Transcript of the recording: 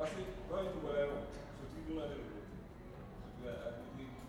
Parce que, quand tu vois là, ce truc-là, c'est tout à fait